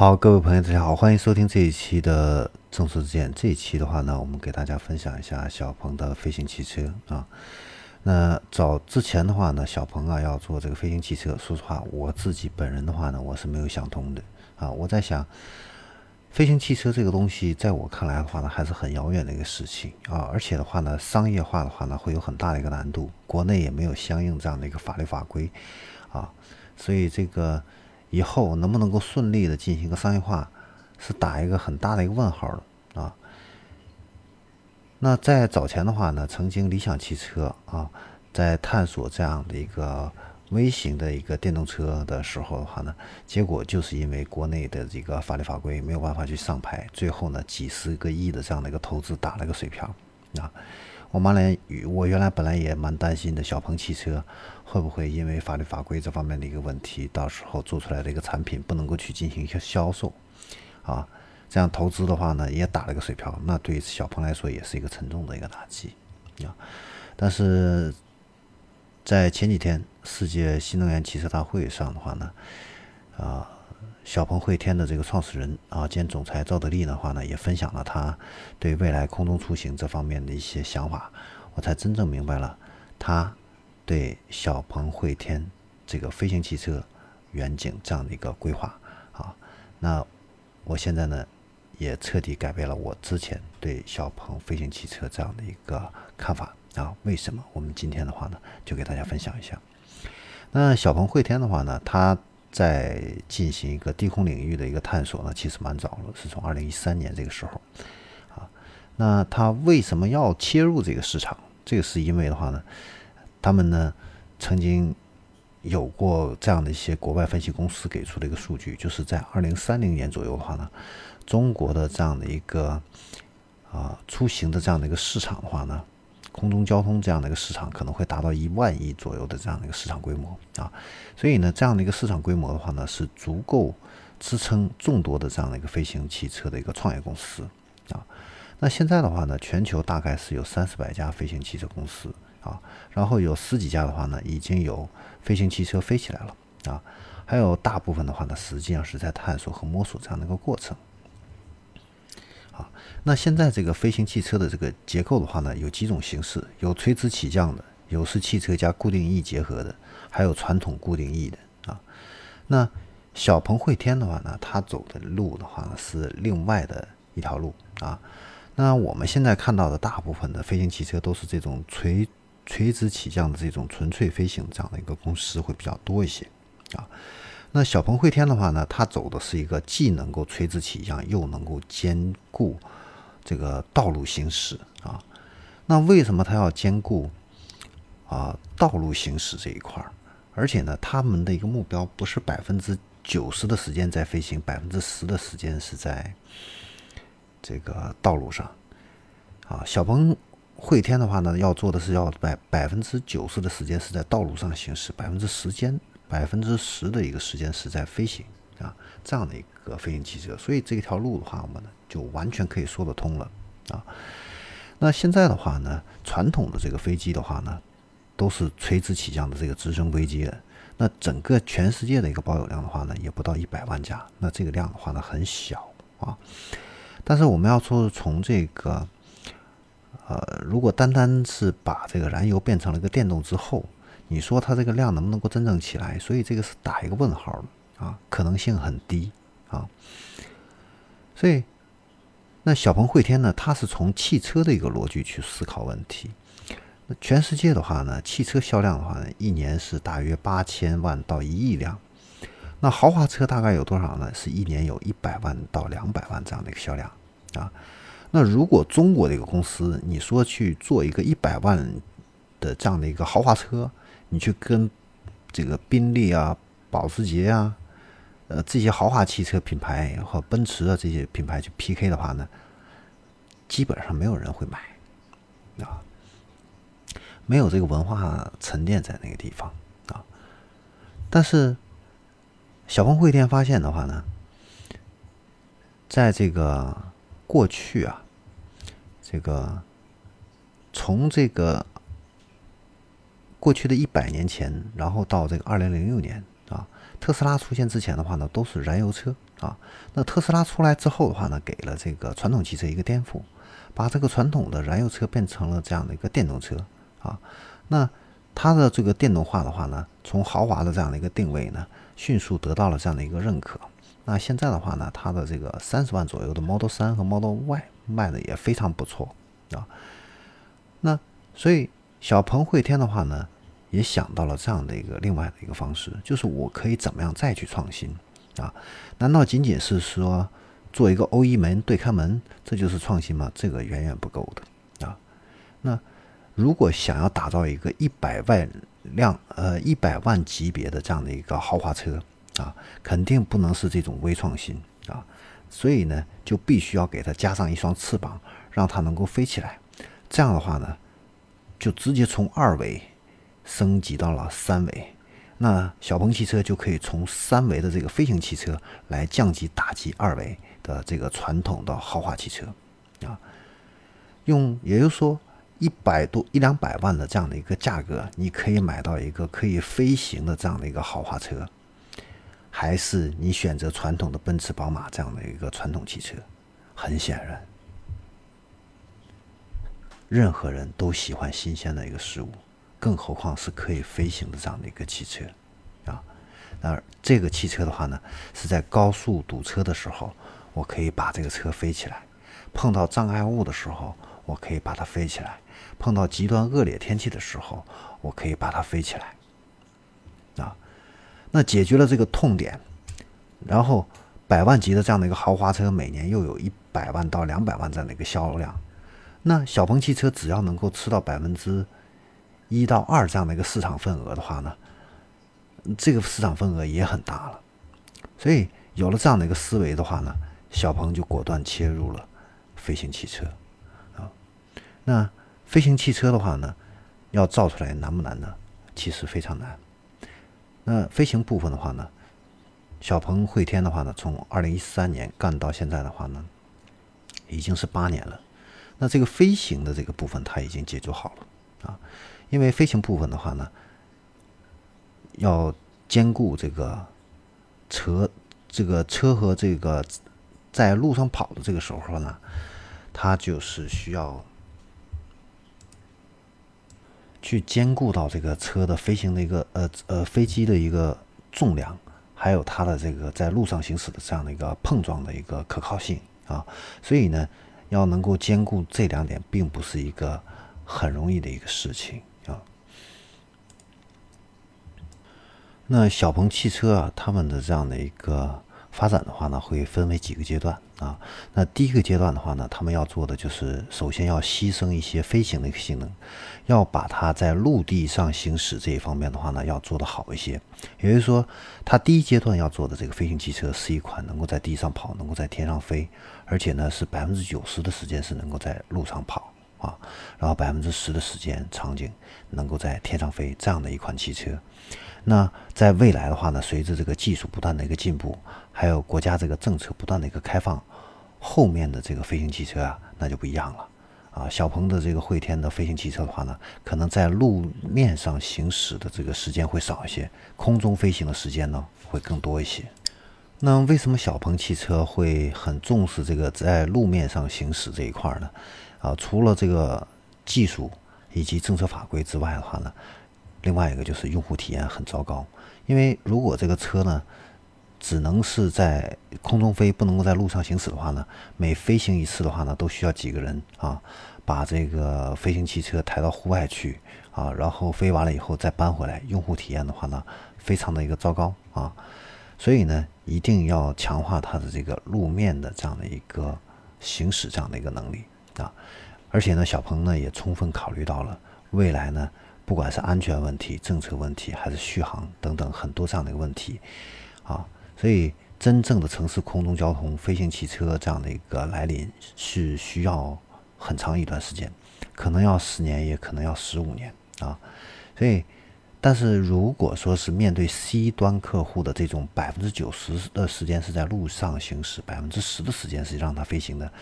好，各位朋友，大家好，欢迎收听这一期的《正说之见》。这一期的话呢，我们给大家分享一下小鹏的飞行汽车啊。那早之前的话呢，小鹏啊要做这个飞行汽车，说实话，我自己本人的话呢，我是没有想通的啊。我在想，飞行汽车这个东西，在我看来的话呢，还是很遥远的一个事情啊。而且的话呢，商业化的话呢，会有很大的一个难度，国内也没有相应这样的一个法律法规啊，所以这个。以后能不能够顺利的进行一个商业化，是打一个很大的一个问号的啊。那在早前的话呢，曾经理想汽车啊，在探索这样的一个微型的一个电动车的时候的话呢，结果就是因为国内的这个法律法规没有办法去上牌，最后呢，几十个亿的这样的一个投资打了个水漂啊。我妈来，我原来本来也蛮担心的，小鹏汽车会不会因为法律法规这方面的一个问题，到时候做出来的一个产品不能够去进行一个销售，啊，这样投资的话呢，也打了个水漂，那对于小鹏来说也是一个沉重的一个打击啊。但是在前几天世界新能源汽车大会上的话呢，啊。小鹏汇天的这个创始人啊兼总裁赵德利的话呢，也分享了他对未来空中出行这方面的一些想法，我才真正明白了他对小鹏汇天这个飞行汽车远景这样的一个规划啊。那我现在呢，也彻底改变了我之前对小鹏飞行汽车这样的一个看法啊。为什么？我们今天的话呢，就给大家分享一下。那小鹏汇天的话呢，它在进行一个低空领域的一个探索呢，其实蛮早了，是从二零一三年这个时候，啊，那他为什么要切入这个市场？这个是因为的话呢，他们呢曾经有过这样的一些国外分析公司给出的一个数据，就是在二零三零年左右的话呢，中国的这样的一个啊出行的这样的一个市场的话呢。空中交通这样的一个市场可能会达到一万亿左右的这样的一个市场规模啊，所以呢，这样的一个市场规模的话呢，是足够支撑众多的这样的一个飞行汽车的一个创业公司啊。那现在的话呢，全球大概是有三四百家飞行汽车公司啊，然后有十几家的话呢，已经有飞行汽车飞起来了啊，还有大部分的话呢，实际上是在探索和摸索这样的一个过程。啊那现在这个飞行汽车的这个结构的话呢，有几种形式，有垂直起降的，有是汽车加固定翼结合的，还有传统固定翼的啊。那小鹏汇天的话呢，它走的路的话呢是另外的一条路啊。那我们现在看到的大部分的飞行汽车都是这种垂垂直起降的这种纯粹飞行这样的一个公司会比较多一些啊。那小鹏汇天的话呢，它走的是一个既能够垂直起降，又能够兼顾。这个道路行驶啊，那为什么它要兼顾啊道路行驶这一块儿？而且呢，他们的一个目标不是百分之九十的时间在飞行，百分之十的时间是在这个道路上啊。小鹏汇天的话呢，要做的是要百百分之九十的时间是在道路上行驶，百分之时间百分之十的一个时间是在飞行啊，这样的一个飞行汽车。所以这条路的话，我们呢。就完全可以说得通了啊！那现在的话呢，传统的这个飞机的话呢，都是垂直起降的这个直升飞机的。那整个全世界的一个保有量的话呢，也不到一百万架。那这个量的话呢，很小啊。但是我们要说从这个，呃，如果单单是把这个燃油变成了一个电动之后，你说它这个量能不能够真正起来？所以这个是打一个问号的啊，可能性很低啊。所以。那小鹏汇天呢？它是从汽车的一个逻辑去思考问题。那全世界的话呢，汽车销量的话呢，一年是大约八千万到一亿辆。那豪华车大概有多少呢？是一年有一百万到两百万这样的一个销量啊。那如果中国的一个公司，你说去做一个一百万的这样的一个豪华车，你去跟这个宾利啊、保时捷啊。呃，这些豪华汽车品牌和奔驰的这些品牌去 PK 的话呢，基本上没有人会买啊，没有这个文化沉淀在那个地方啊。但是小鹏汇天发现的话呢，在这个过去啊，这个从这个过去的一百年前，然后到这个二零零六年啊。特斯拉出现之前的话呢，都是燃油车啊。那特斯拉出来之后的话呢，给了这个传统汽车一个颠覆，把这个传统的燃油车变成了这样的一个电动车啊。那它的这个电动化的话呢，从豪华的这样的一个定位呢，迅速得到了这样的一个认可。那现在的话呢，它的这个三十万左右的 Model 3和 Model Y 卖的也非常不错啊。那所以小鹏汇天的话呢，也想到了这样的一个另外的一个方式，就是我可以怎么样再去创新啊？难道仅仅是说做一个欧一门对开门，这就是创新吗？这个远远不够的啊。那如果想要打造一个一百万辆呃一百万级别的这样的一个豪华车啊，肯定不能是这种微创新啊。所以呢，就必须要给它加上一双翅膀，让它能够飞起来。这样的话呢，就直接从二维升级到了三维，那小鹏汽车就可以从三维的这个飞行汽车来降级打击二维的这个传统的豪华汽车啊，用也就是说一百多一两百万的这样的一个价格，你可以买到一个可以飞行的这样的一个豪华车，还是你选择传统的奔驰、宝马这样的一个传统汽车？很显然。任何人都喜欢新鲜的一个事物，更何况是可以飞行的这样的一个汽车，啊，那这个汽车的话呢，是在高速堵车的时候，我可以把这个车飞起来；碰到障碍物的时候，我可以把它飞起来；碰到极端恶劣天气的时候，我可以把它飞起来，啊，那解决了这个痛点，然后百万级的这样的一个豪华车，每年又有一百万到两百万这样的一个销量。那小鹏汽车只要能够吃到百分之一到二这样的一个市场份额的话呢，这个市场份额也很大了。所以有了这样的一个思维的话呢，小鹏就果断切入了飞行汽车啊。那飞行汽车的话呢，要造出来难不难呢？其实非常难。那飞行部分的话呢，小鹏汇天的话呢，从二零一三年干到现在的话呢，已经是八年了。那这个飞行的这个部分，它已经解决好了啊，因为飞行部分的话呢，要兼顾这个车，这个车和这个在路上跑的这个时候呢，它就是需要去兼顾到这个车的飞行的一个呃呃飞机的一个重量，还有它的这个在路上行驶的这样的一个碰撞的一个可靠性啊，所以呢。要能够兼顾这两点，并不是一个很容易的一个事情啊。那小鹏汽车啊，他们的这样的一个发展的话呢，会分为几个阶段啊。那第一个阶段的话呢，他们要做的就是，首先要牺牲一些飞行的一个性能，要把它在陆地上行驶这一方面的话呢，要做得好一些。也就是说，它第一阶段要做的这个飞行汽车，是一款能够在地上跑，能够在天上飞。而且呢，是百分之九十的时间是能够在路上跑啊，然后百分之十的时间场景能够在天上飞，这样的一款汽车。那在未来的话呢，随着这个技术不断的一个进步，还有国家这个政策不断的一个开放，后面的这个飞行汽车啊，那就不一样了啊。小鹏的这个汇天的飞行汽车的话呢，可能在路面上行驶的这个时间会少一些，空中飞行的时间呢会更多一些。那为什么小鹏汽车会很重视这个在路面上行驶这一块呢？啊，除了这个技术以及政策法规之外的话呢，另外一个就是用户体验很糟糕。因为如果这个车呢只能是在空中飞，不能够在路上行驶的话呢，每飞行一次的话呢，都需要几个人啊，把这个飞行汽车抬到户外去啊，然后飞完了以后再搬回来，用户体验的话呢，非常的一个糟糕啊。所以呢，一定要强化它的这个路面的这样的一个行驶这样的一个能力啊！而且呢，小鹏呢也充分考虑到了未来呢，不管是安全问题、政策问题，还是续航等等很多这样的一个问题啊，所以真正的城市空中交通、飞行汽车这样的一个来临是需要很长一段时间，可能要十年，也可能要十五年啊，所以。但是如果说是面对 C 端客户的这种百分之九十的时间是在路上行驶，百分之十的时间是让它飞行的，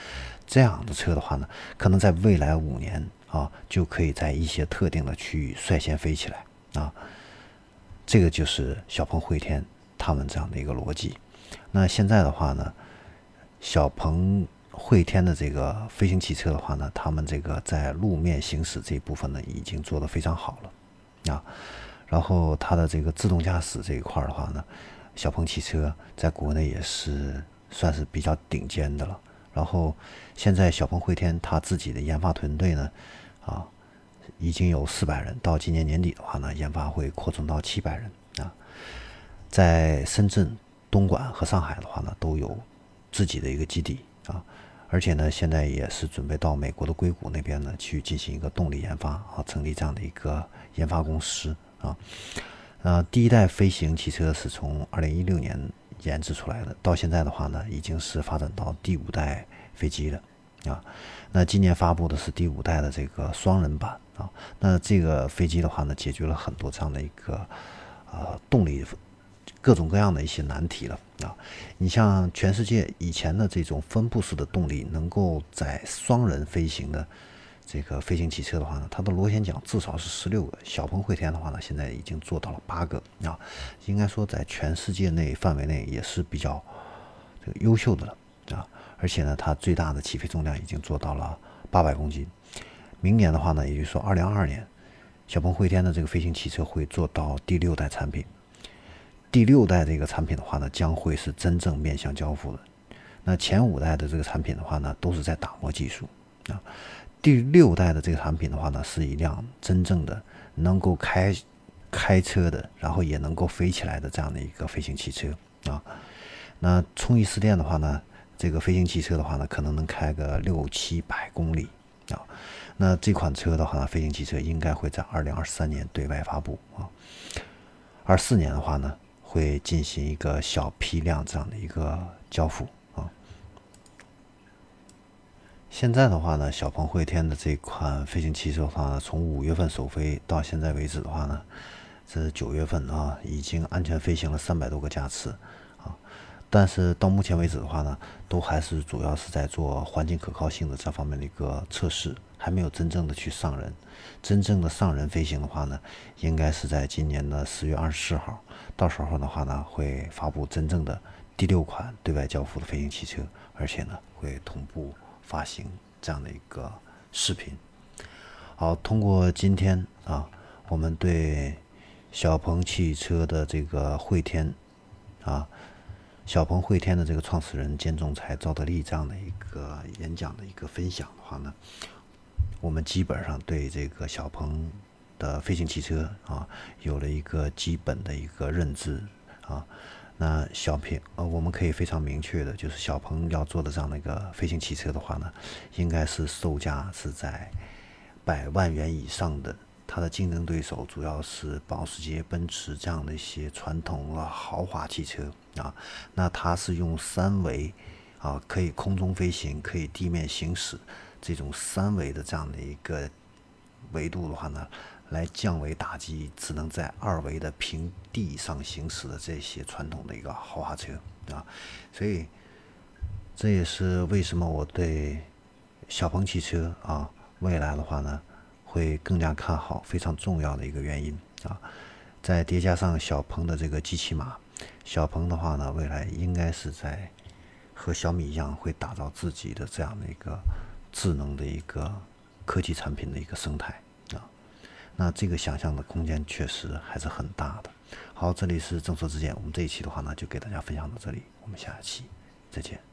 这样的车的话呢，可能在未来五年啊，就可以在一些特定的区域率先飞起来啊。这个就是小鹏汇天他们这样的一个逻辑。那现在的话呢，小鹏汇天的这个飞行汽车的话呢，他们这个在路面行驶这一部分呢，已经做得非常好了啊。然后它的这个自动驾驶这一块的话呢，小鹏汽车在国内也是算是比较顶尖的了。然后现在小鹏汇天它自己的研发团队呢，啊，已经有四百人，到今年年底的话呢，研发会扩充到七百人啊。在深圳、东莞和上海的话呢，都有自己的一个基地啊，而且呢，现在也是准备到美国的硅谷那边呢去进行一个动力研发啊，成立这样的一个研发公司啊。呃，第一代飞行汽车是从二零一六年。研制出来的，到现在的话呢，已经是发展到第五代飞机了啊。那今年发布的是第五代的这个双人版啊。那这个飞机的话呢，解决了很多这样的一个呃动力各种各样的一些难题了啊。你像全世界以前的这种分布式的动力，能够在双人飞行的。这个飞行汽车的话呢，它的螺旋桨至少是十六个。小鹏汇天的话呢，现在已经做到了八个啊，应该说在全世界内范围内也是比较这个优秀的了啊。而且呢，它最大的起飞重量已经做到了八百公斤。明年的话呢，也就是说二零二二年，小鹏汇天的这个飞行汽车会做到第六代产品。第六代这个产品的话呢，将会是真正面向交付的。那前五代的这个产品的话呢，都是在打磨技术啊。第六代的这个产品的话呢，是一辆真正的能够开开车的，然后也能够飞起来的这样的一个飞行汽车啊。那充一次电的话呢，这个飞行汽车的话呢，可能能开个六七百公里啊。那这款车的话呢，飞行汽车应该会在二零二三年对外发布啊。二四年的话呢，会进行一个小批量这样的一个交付啊。现在的话呢，小鹏汇天的这款飞行汽车的话，从五月份首飞到现在为止的话呢，这是九月份啊，已经安全飞行了三百多个架次。但是到目前为止的话呢，都还是主要是在做环境可靠性的这方面的一个测试，还没有真正的去上人。真正的上人飞行的话呢，应该是在今年的十月二十四号，到时候的话呢，会发布真正的第六款对外交付的飞行汽车，而且呢，会同步。发行这样的一个视频，好，通过今天啊，我们对小鹏汽车的这个汇天啊，小鹏汇天的这个创始人兼总裁赵德利这样的一个演讲的一个分享的话呢，我们基本上对这个小鹏的飞行汽车啊，有了一个基本的一个认知啊。那小鹏呃，我们可以非常明确的，就是小鹏要做的这样的一个飞行汽车的话呢，应该是售价是在百万元以上的。它的竞争对手主要是保时捷、奔驰这样的一些传统的豪华汽车啊。那它是用三维啊，可以空中飞行，可以地面行驶这种三维的这样的一个维度的话呢。来降维打击只能在二维的平地上行驶的这些传统的一个豪华车啊，所以这也是为什么我对小鹏汽车啊未来的话呢会更加看好，非常重要的一个原因啊。再叠加上小鹏的这个机器码，小鹏的话呢未来应该是在和小米一样会打造自己的这样的一个智能的一个科技产品的一个生态啊。那这个想象的空间确实还是很大的。好，这里是正说之见，我们这一期的话呢，就给大家分享到这里，我们下期再见。